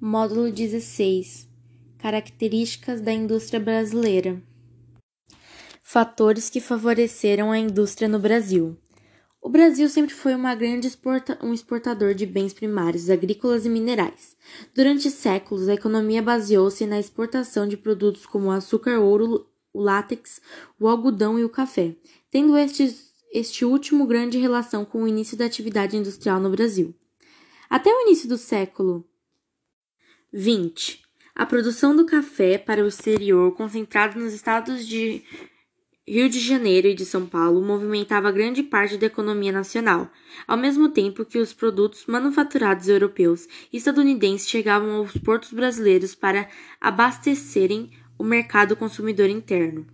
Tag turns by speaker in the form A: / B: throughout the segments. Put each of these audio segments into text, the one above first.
A: Módulo 16 Características da indústria brasileira. Fatores que favoreceram a indústria no Brasil. O Brasil sempre foi uma grande exporta um exportador de bens primários agrícolas e minerais. Durante séculos, a economia baseou-se na exportação de produtos como o açúcar, ouro, o látex, o algodão e o café, tendo estes, este último grande relação com o início da atividade industrial no Brasil. Até o início do século 20. A produção do café para o exterior, concentrada nos estados de Rio de Janeiro e de São Paulo, movimentava grande parte da economia nacional, ao mesmo tempo que os produtos manufaturados europeus e estadunidenses chegavam aos portos brasileiros para abastecerem o mercado consumidor interno.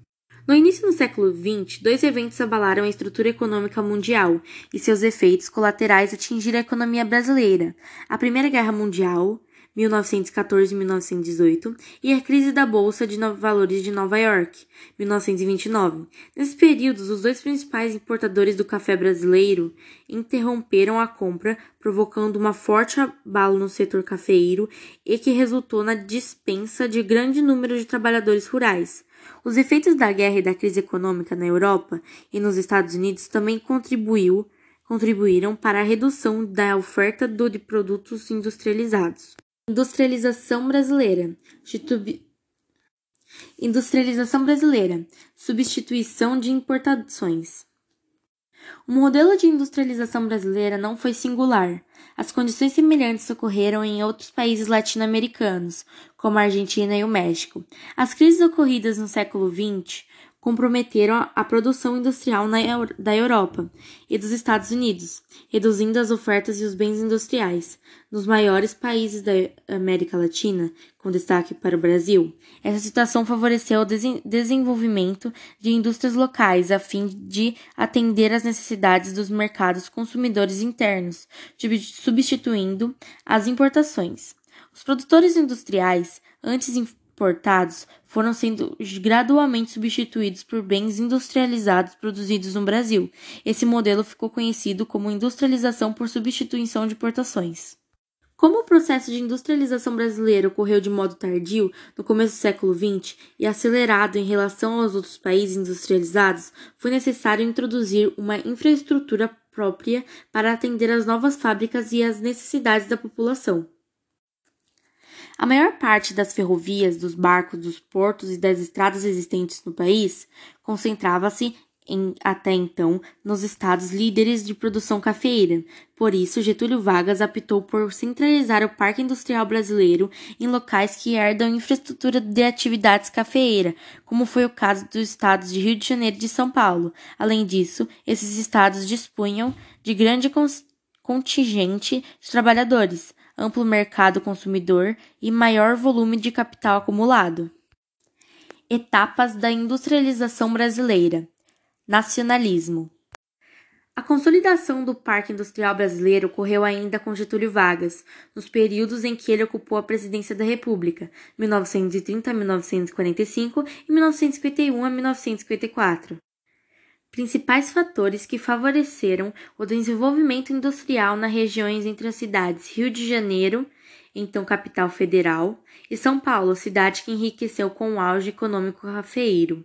A: No início do século XX, dois eventos abalaram a estrutura econômica mundial e seus efeitos colaterais atingiram a economia brasileira: a Primeira Guerra Mundial, 1914-1918, e a crise da Bolsa de Valores de Nova York, 1929. Nesses períodos, os dois principais importadores do café brasileiro interromperam a compra, provocando uma forte abalo no setor cafeeiro e que resultou na dispensa de grande número de trabalhadores rurais. Os efeitos da guerra e da crise econômica na Europa e nos Estados Unidos também contribuiu, contribuíram para a redução da oferta do, de produtos industrializados. Industrialização brasileira. Industrialização brasileira. Substituição de importações. O modelo de industrialização brasileira não foi singular. As condições semelhantes ocorreram em outros países latino-americanos, como a Argentina e o México. As crises ocorridas no século XX comprometeram a produção industrial na, da Europa e dos Estados Unidos, reduzindo as ofertas e os bens industriais. Nos maiores países da América Latina, com destaque para o Brasil, essa situação favoreceu o desenvolvimento de indústrias locais a fim de atender às necessidades dos mercados consumidores internos, substituindo as importações. Os produtores industriais, antes importados foram sendo gradualmente substituídos por bens industrializados produzidos no Brasil. Esse modelo ficou conhecido como industrialização por substituição de importações. Como o processo de industrialização brasileiro ocorreu de modo tardio, no começo do século XX, e acelerado em relação aos outros países industrializados, foi necessário introduzir uma infraestrutura própria para atender às novas fábricas e às necessidades da população. A maior parte das ferrovias, dos barcos, dos portos e das estradas existentes no país concentrava-se em, até então nos estados líderes de produção cafeeira. Por isso, Getúlio Vargas optou por centralizar o parque industrial brasileiro em locais que herdam infraestrutura de atividades cafeeira, como foi o caso dos estados de Rio de Janeiro e de São Paulo. Além disso, esses estados dispunham de grande contingente de trabalhadores amplo mercado consumidor e maior volume de capital acumulado. Etapas da industrialização brasileira. Nacionalismo. A consolidação do Parque Industrial Brasileiro ocorreu ainda com Getúlio Vargas, nos períodos em que ele ocupou a presidência da República, 1930 a 1945 e 1951 a 1954 principais fatores que favoreceram o desenvolvimento industrial nas regiões entre as cidades Rio de Janeiro, então capital federal, e São Paulo, cidade que enriqueceu com o auge econômico cafeeiro.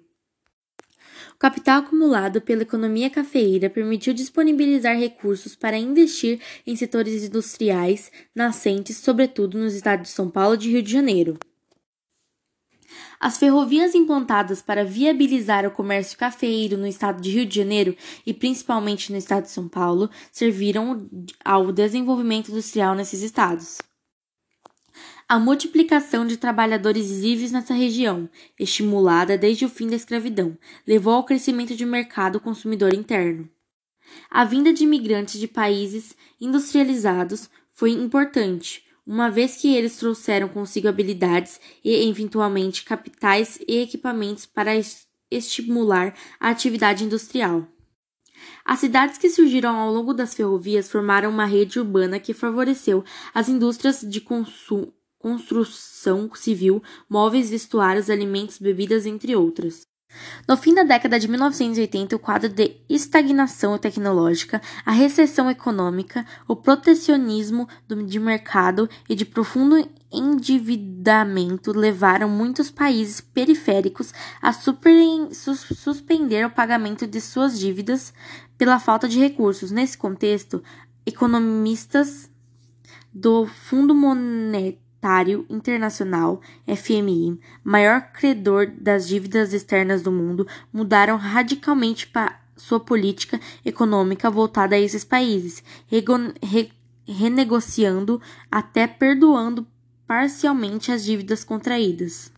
A: O capital acumulado pela economia cafeeira permitiu disponibilizar recursos para investir em setores industriais nascentes, sobretudo nos estados de São Paulo e de Rio de Janeiro. As ferrovias implantadas para viabilizar o comércio cafeeiro no estado de Rio de Janeiro e principalmente no estado de São Paulo serviram ao desenvolvimento industrial nesses estados. A multiplicação de trabalhadores livres nessa região, estimulada desde o fim da escravidão, levou ao crescimento de mercado consumidor interno. A vinda de imigrantes de países industrializados foi importante, uma vez que eles trouxeram consigo habilidades e, eventualmente, capitais e equipamentos para estimular a atividade industrial. As cidades que surgiram ao longo das ferrovias formaram uma rede urbana que favoreceu as indústrias de construção civil, móveis, vestuários, alimentos, bebidas, entre outras. No fim da década de 1980, o quadro de estagnação tecnológica, a recessão econômica, o protecionismo de mercado e de profundo endividamento levaram muitos países periféricos a suspender o pagamento de suas dívidas pela falta de recursos. Nesse contexto, economistas do Fundo Monetário Monetário Internacional, FMI, maior credor das dívidas externas do mundo, mudaram radicalmente sua política econômica voltada a esses países, re renegociando até perdoando parcialmente as dívidas contraídas.